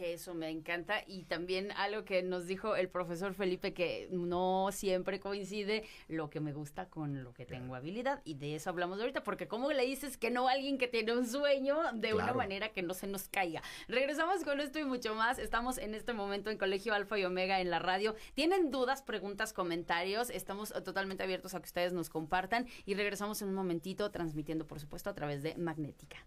Que eso me encanta y también algo que nos dijo el profesor Felipe que no siempre coincide lo que me gusta con lo que tengo habilidad y de eso hablamos ahorita porque cómo le dices que no a alguien que tiene un sueño de una manera que no se nos caiga. Regresamos con esto y mucho más. Estamos en este momento en Colegio Alfa y Omega en la radio. ¿Tienen dudas, preguntas, comentarios? Estamos totalmente abiertos a que ustedes nos compartan y regresamos en un momentito transmitiendo por supuesto a través de Magnética.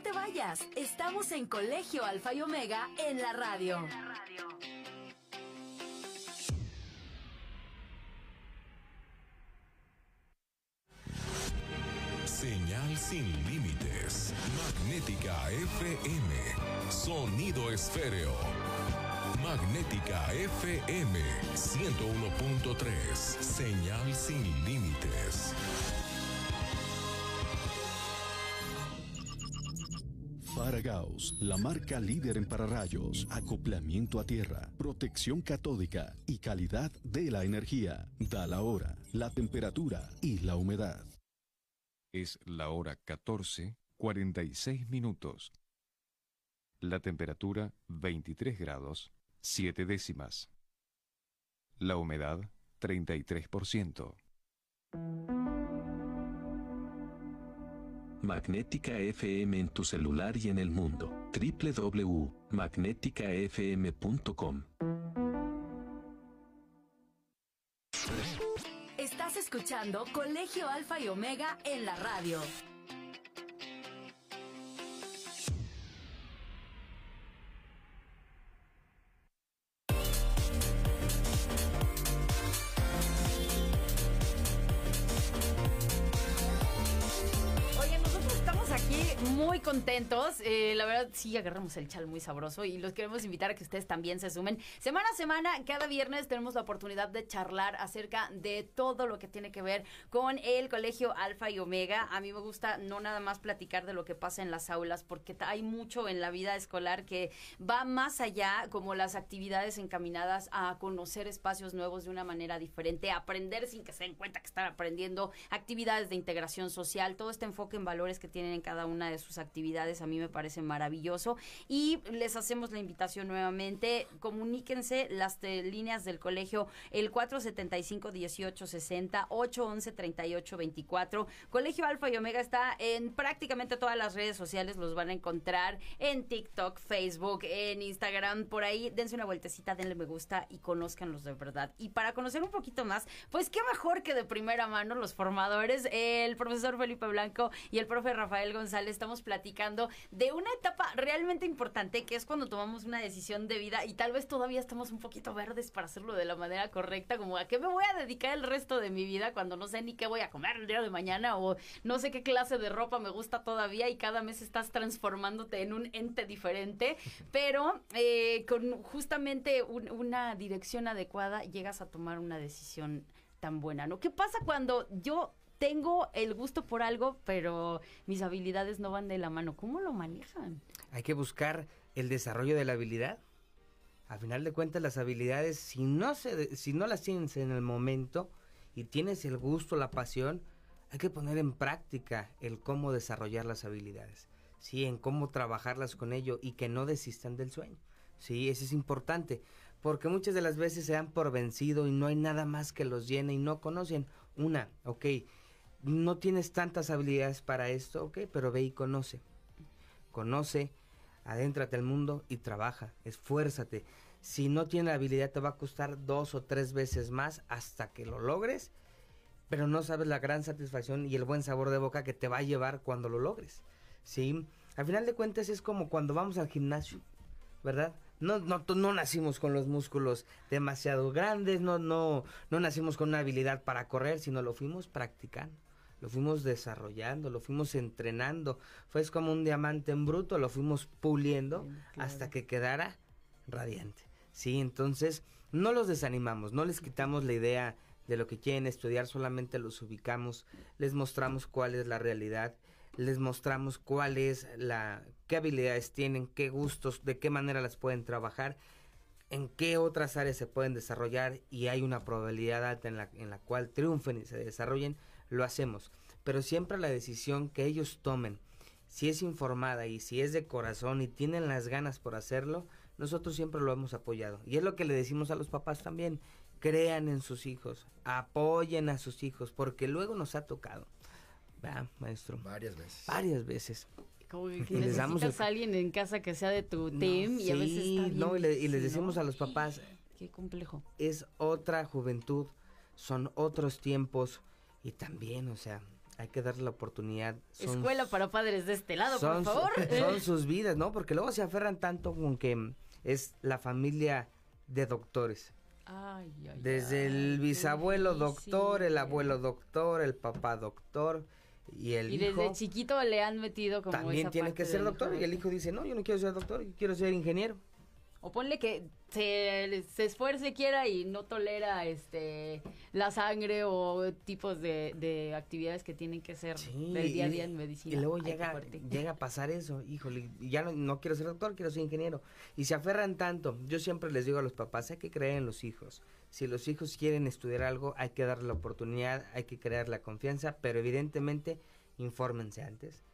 No te vayas, estamos en Colegio Alfa y Omega en la radio. Señal sin límites. Magnética FM. Sonido esféreo. Magnética FM 101.3. Señal sin límites. Faragaos, la marca líder en pararrayos, acoplamiento a tierra, protección catódica y calidad de la energía. Da la hora, la temperatura y la humedad. Es la hora 14, 46 minutos. La temperatura 23 grados, 7 décimas. La humedad 33%. Magnética FM en tu celular y en el mundo. www.magneticafm.com. Estás escuchando Colegio Alfa y Omega en la radio. Contentos. Eh, la verdad, sí agarramos el chal muy sabroso y los queremos invitar a que ustedes también se sumen. Semana a semana, cada viernes tenemos la oportunidad de charlar acerca de todo lo que tiene que ver con el colegio Alfa y Omega. A mí me gusta no nada más platicar de lo que pasa en las aulas, porque hay mucho en la vida escolar que va más allá, como las actividades encaminadas a conocer espacios nuevos de una manera diferente, aprender sin que se den cuenta que están aprendiendo, actividades de integración social, todo este enfoque en valores que tienen en cada una de sus actividades a mí me parece maravilloso. Y les hacemos la invitación nuevamente, comuníquense las líneas del colegio el 475 1860 811 3824 Colegio Alfa y Omega está en prácticamente todas las redes sociales, los van a encontrar en TikTok, Facebook, en Instagram, por ahí dense una vueltecita, denle me gusta y conózcanlos de verdad. Y para conocer un poquito más, pues qué mejor que de primera mano los formadores, el profesor Felipe Blanco y el profe Rafael González, estamos platicando de una etapa realmente importante que es cuando tomamos una decisión de vida y tal vez todavía estamos un poquito verdes para hacerlo de la manera correcta, como a qué me voy a dedicar el resto de mi vida cuando no sé ni qué voy a comer el día de mañana o no sé qué clase de ropa me gusta todavía y cada mes estás transformándote en un ente diferente, pero eh, con justamente un- una dirección adecuada llegas a tomar una decisión tan buena, ¿no? ¿Qué pasa cuando yo tengo el gusto por algo, pero mis habilidades no van de la mano? ¿Cómo lo manejan? Hay que buscar el desarrollo de la habilidad. A final de cuentas, las habilidades, si no, se, si no las tienes en el momento y tienes el gusto, la pasión, hay que poner en práctica el cómo desarrollar las habilidades. Sí, en cómo trabajarlas con ello y que no desistan del sueño. Sí, eso es importante, porque muchas de las veces se dan por vencido y no hay nada más que los llene y no conocen. Una, ok, no tienes tantas habilidades para esto, ok, pero ve y conoce. Conoce, adéntrate al mundo y trabaja, esfuérzate. Si no tienes la habilidad te va a costar dos o tres veces más hasta que lo logres, pero no sabes la gran satisfacción y el buen sabor de boca que te va a llevar cuando lo logres. ¿Sí? Al final de cuentas es como cuando vamos al gimnasio, ¿verdad? No, no, no nacimos con los músculos demasiado grandes, no, no, no nacimos con una habilidad para correr, sino lo fuimos practicando, lo fuimos desarrollando, lo fuimos entrenando. Fue como un diamante en bruto, lo fuimos puliendo hasta que quedara radiante. Sí, entonces no los desanimamos, no les quitamos la idea de lo que quieren estudiar, solamente los ubicamos, les mostramos cuál es la realidad, les mostramos cuál es la, qué habilidades tienen, qué gustos, de qué manera las pueden trabajar, en qué otras áreas se pueden desarrollar y hay una probabilidad alta en la, en la cual triunfen y se desarrollen, lo hacemos. Pero siempre la decisión que ellos tomen, si es informada y si es de corazón y tienen las ganas por hacerlo, nosotros siempre lo hemos apoyado. Y es lo que le decimos a los papás también, crean en sus hijos, apoyen a sus hijos, porque luego nos ha tocado. ¿verdad, maestro? Varias veces. Varias veces. Como que Y les damos el- a alguien en casa que sea de tu No, team y a veces sí, está bien no, y, le- y les decimos ¿no? a los papás, Qué complejo. es otra juventud, son otros tiempos y también, o sea, hay que darle la oportunidad. Son- Escuela para padres de este lado, son, por favor. son sus vidas, ¿no? Porque luego se aferran tanto con que es la familia de doctores. Ay, ay, Desde ay, el bisabuelo doctor, el abuelo doctor, el papá doctor y el Y hijo desde chiquito le han metido como también esa tiene parte que ser doctor y el hijo dice, no, yo no quiero ser doctor, yo quiero ser ingeniero. O ponle que se, se esfuerce, quiera y no tolera este la sangre o tipos de, de actividades que tienen que ser del día a día en medicina. Y luego Ay, llega, llega a pasar eso, híjole, ya no, no quiero ser doctor, quiero ser ingeniero. Y se aferran tanto. Yo siempre les digo a los papás, hay que creer en los hijos. Si los hijos quieren estudiar algo, hay que darle la oportunidad, hay que crear la confianza, pero evidentemente infórmense antes.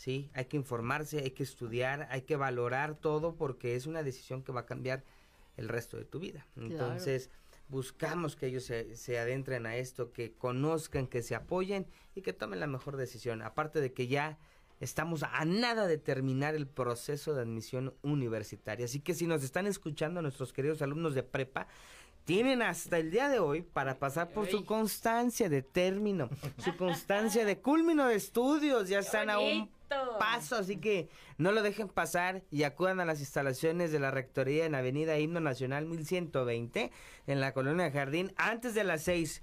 Sí, hay que informarse, hay que estudiar, hay que valorar todo porque es una decisión que va a cambiar el resto de tu vida. Entonces, buscamos que ellos se, se adentren a esto, que conozcan, que se apoyen y que tomen la mejor decisión. Aparte de que ya estamos a nada de terminar el proceso de admisión universitaria. Así que si nos están escuchando nuestros queridos alumnos de prepa, tienen hasta el día de hoy para pasar por su constancia de término, su constancia de culmino de estudios. Ya están a un paso, así que no lo dejen pasar y acudan a las instalaciones de la Rectoría en Avenida Himno Nacional 1120 en la Colonia Jardín antes de las 6.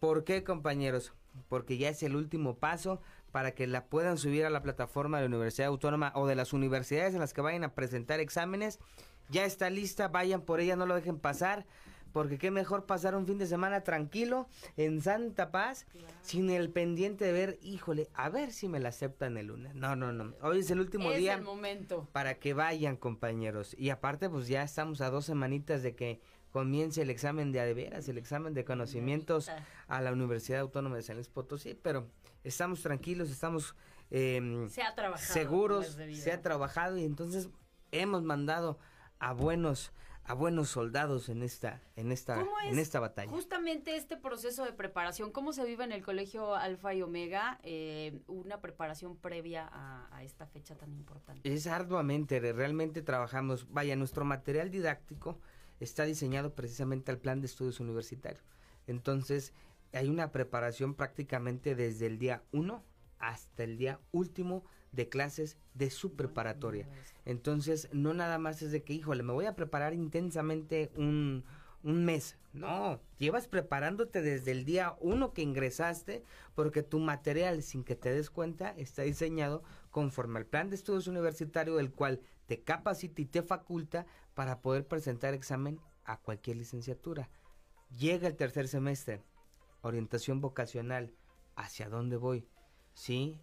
¿Por qué, compañeros? Porque ya es el último paso para que la puedan subir a la plataforma de la Universidad Autónoma o de las universidades en las que vayan a presentar exámenes. Ya está lista, vayan por ella, no lo dejen pasar porque qué mejor pasar un fin de semana tranquilo en Santa Paz sin el pendiente de ver, híjole, a ver si me la aceptan el lunes. No, no, no. Hoy es el último es día el momento. para que vayan, compañeros. Y aparte, pues ya estamos a dos semanitas de que comience el examen de adeveras, el examen de conocimientos a la Universidad Autónoma de San Luis Potosí, pero estamos tranquilos, estamos em, Se ha trabajado, seguros, se ha trabajado y entonces hemos mandado a buenos a buenos soldados en esta en esta ¿Cómo en es esta batalla. Justamente este proceso de preparación, ¿cómo se vive en el colegio Alfa y Omega? Eh, una preparación previa a, a esta fecha tan importante. Es arduamente, re- realmente trabajamos. Vaya, nuestro material didáctico está diseñado precisamente al plan de estudios universitario. Entonces, hay una preparación prácticamente desde el día 1 hasta el día último de clases de su preparatoria. Entonces, no nada más es de que, híjole, me voy a preparar intensamente un, un mes. No, llevas preparándote desde el día uno que ingresaste porque tu material, sin que te des cuenta, está diseñado conforme al plan de estudios universitario, el cual te capacita y te faculta para poder presentar examen a cualquier licenciatura. Llega el tercer semestre, orientación vocacional, ¿hacia dónde voy? ¿Sí?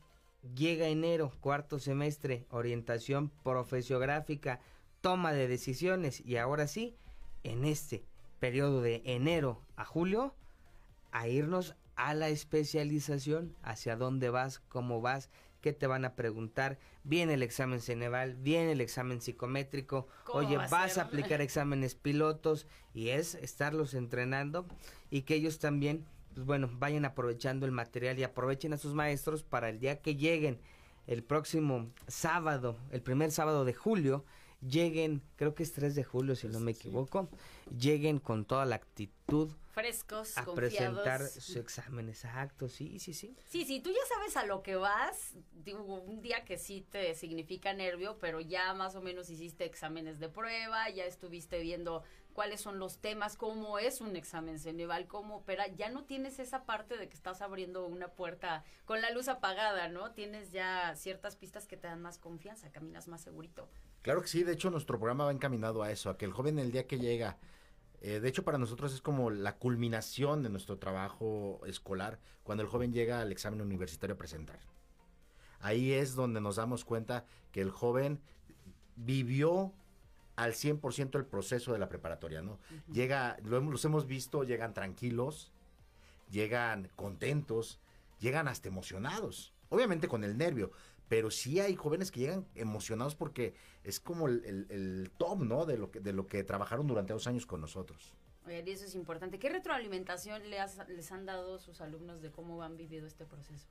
Llega enero, cuarto semestre, orientación profesiográfica, toma de decisiones y ahora sí, en este periodo de enero a julio, a irnos a la especialización, hacia dónde vas, cómo vas, qué te van a preguntar, viene el examen Ceneval, viene el examen psicométrico, ¿Cómo oye, va a vas ser? a aplicar exámenes pilotos y es estarlos entrenando y que ellos también, pues bueno, vayan aprovechando el material y aprovechen a sus maestros para el día que lleguen el próximo sábado, el primer sábado de julio, lleguen, creo que es 3 de julio si no me equivoco, lleguen con toda la actitud Frescos, a confiados. presentar su examen exacto, sí, sí, sí. Sí, sí, tú ya sabes a lo que vas. Digo, un día que sí te significa nervio, pero ya más o menos hiciste exámenes de prueba, ya estuviste viendo cuáles son los temas, cómo es un examen Ceneval, cómo opera. Ya no tienes esa parte de que estás abriendo una puerta con la luz apagada, ¿no? Tienes ya ciertas pistas que te dan más confianza, caminas más segurito. Claro que sí, de hecho nuestro programa va encaminado a eso, a que el joven el día que llega, eh, de hecho para nosotros es como la culminación de nuestro trabajo escolar, cuando el joven llega al examen universitario a presentar. Ahí es donde nos damos cuenta que el joven vivió al 100% el proceso de la preparatoria, ¿no? Llega, lo hemos, los hemos visto, llegan tranquilos, llegan contentos, llegan hasta emocionados, obviamente con el nervio, pero sí hay jóvenes que llegan emocionados porque es como el, el- el top, ¿no? De lo, que, de lo que trabajaron durante dos años con nosotros. Oigan, y eso es importante. ¿Qué retroalimentación les han dado sus alumnos de cómo han vivido este proceso?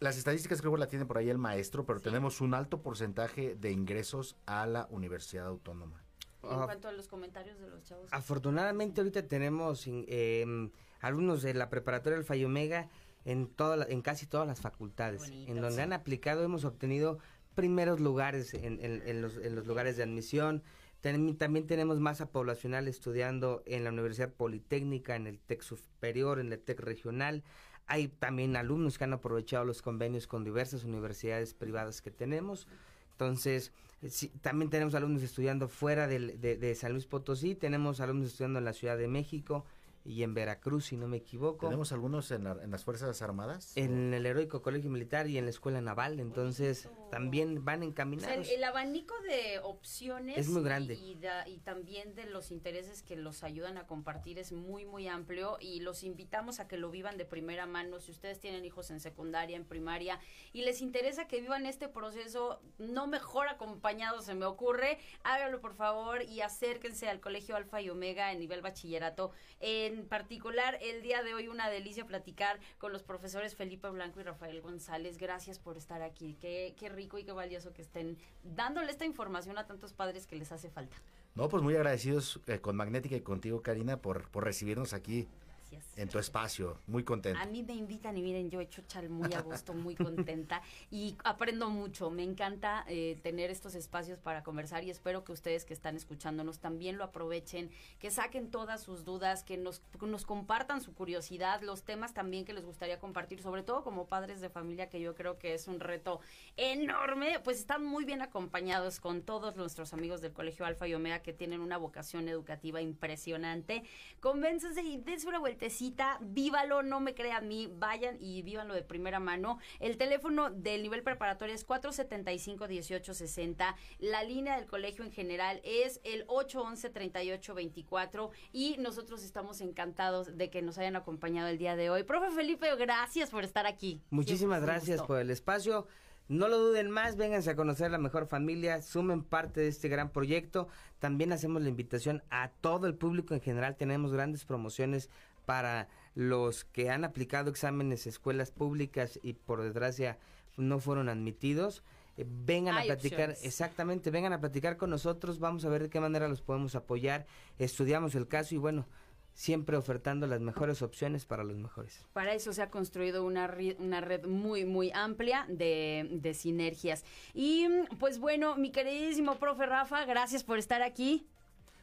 Las estadísticas creo que la tiene por ahí el maestro, pero tenemos un alto porcentaje de ingresos a la Universidad Autónoma. En Ah, cuanto a los comentarios de los chavos. Afortunadamente ahorita tenemos em, alumnos de la preparatoria del Fallo Omega en, toda la- en casi todas las facultades. en donde han aplicado hemos obtenido primeros lugares en, en- en los, en los lugares de admisión. Ten- También tenemos masa poblacional estudiando en la Universidad Politécnica, en el TEC Superior, en el TEC Regional. Hay también alumnos que han aprovechado los convenios con diversas universidades privadas que tenemos. Entonces, eh, sí, también tenemos alumnos estudiando fuera de, de San Luis Potosí, tenemos alumnos estudiando en la Ciudad de México y en Veracruz, si no me equivoco. ¿Tenemos algunos en, la- en las Fuerzas Armadas? En el Heroico Colegio Militar y en la Escuela Naval, entonces también van O sea, encaminados. el, el abanico de opciones Es muy grande. Y, y da- y también de los intereses que los ayudan a compartir es muy, muy amplio y los invitamos a que lo vivan de primera mano. Si ustedes tienen hijos en secundaria, en primaria y les interesa que vivan este proceso no mejor acompañado, se me ocurre, háganlo por favor y acérquense al Colegio Alfa y Omega en nivel bachillerato. En particular, el día de hoy una delicia platicar con los profesores Felipe Blanco y Rafael González. Gracias por estar aquí. Qué, qué rico y qué valioso que estén dándole esta información a tantos padres que les hace falta. No, pues muy agradecidos eh, con Magnética y contigo, Karina, por, por recibirnos aquí Gracias. en tu espacio. Muy contento. A mí me invitan y miren, yo he hecho chal muy a gusto, muy contenta y aprendo mucho. Me encanta eh, tener estos espacios para conversar y espero que ustedes que están escuchándonos también lo aprovechen, que saquen todas sus dudas, que nos, que nos compartan su curiosidad, los temas también que les gustaría compartir, sobre todo como padres de familia, que yo creo que es un reto enorme. Pues están muy bien acompañados con todos nuestros amigos del Colegio Alfa y Omega que tienen una vocación educativa impresionante. Convéncense y dense una vueltecita, vívalo, no me crean a mí, vayan y vívanlo de primera mano. El teléfono del nivel preparatorio es 475-1860. La línea del colegio en general es el 811-3824 y nosotros estamos encantados de que nos hayan acompañado el día de hoy. Profe Felipe, gracias por estar aquí. Muchísimas Siempre gracias por el espacio. No lo duden más, vénganse a conocer la mejor familia, sumen parte de este gran proyecto. También hacemos la invitación a todo el público en general. Tenemos grandes promociones para los que han aplicado exámenes escuelas públicas y por desgracia no fueron admitidos. Eh, vengan Hay a platicar, opciones. exactamente, vengan a platicar con nosotros, vamos a ver de qué manera los podemos apoyar, estudiamos el caso y bueno, siempre ofertando las mejores opciones para los mejores. Para eso se ha construido una, ri- una red muy, muy amplia de, de sinergias. Y pues bueno, mi queridísimo profe Rafa, gracias por estar aquí.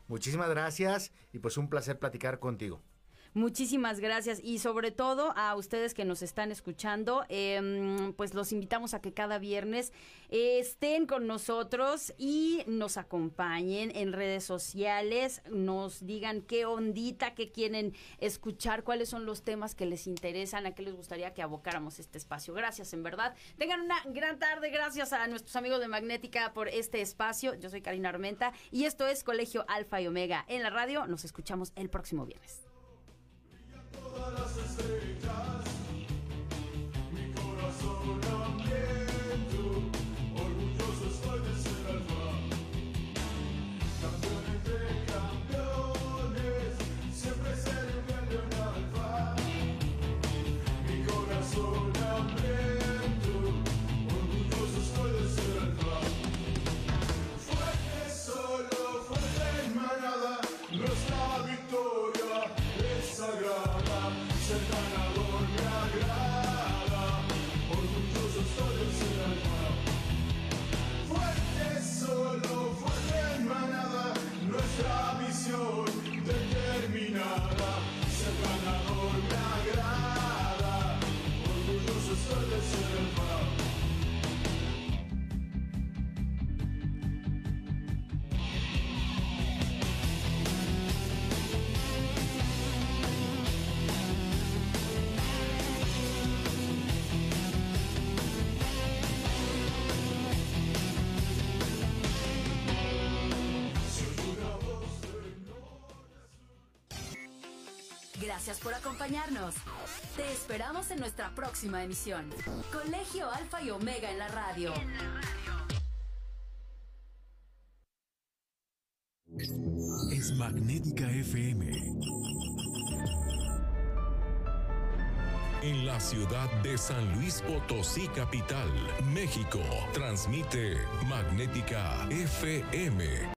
Muchísimas gracias y pues un placer platicar contigo. Muchísimas gracias y sobre todo a ustedes que nos están escuchando, em, pues los invitamos a que cada viernes eh, estén con nosotros y nos acompañen en redes sociales, nos digan qué ondita, qué quieren escuchar, cuáles son los temas que les interesan, a qué les gustaría que abocáramos este espacio. Gracias, en verdad. Tengan una gran tarde, gracias a nuestros amigos de Magnética por este espacio. Yo soy Karina Armenta y esto es Colegio Alfa y Omega en la radio. Nos escuchamos el próximo viernes. Todas Te esperamos en nuestra próxima emisión. Colegio Alfa y Omega en la radio. Es Magnética FM. En la ciudad de San Luis Potosí, capital, México, transmite Magnética FM.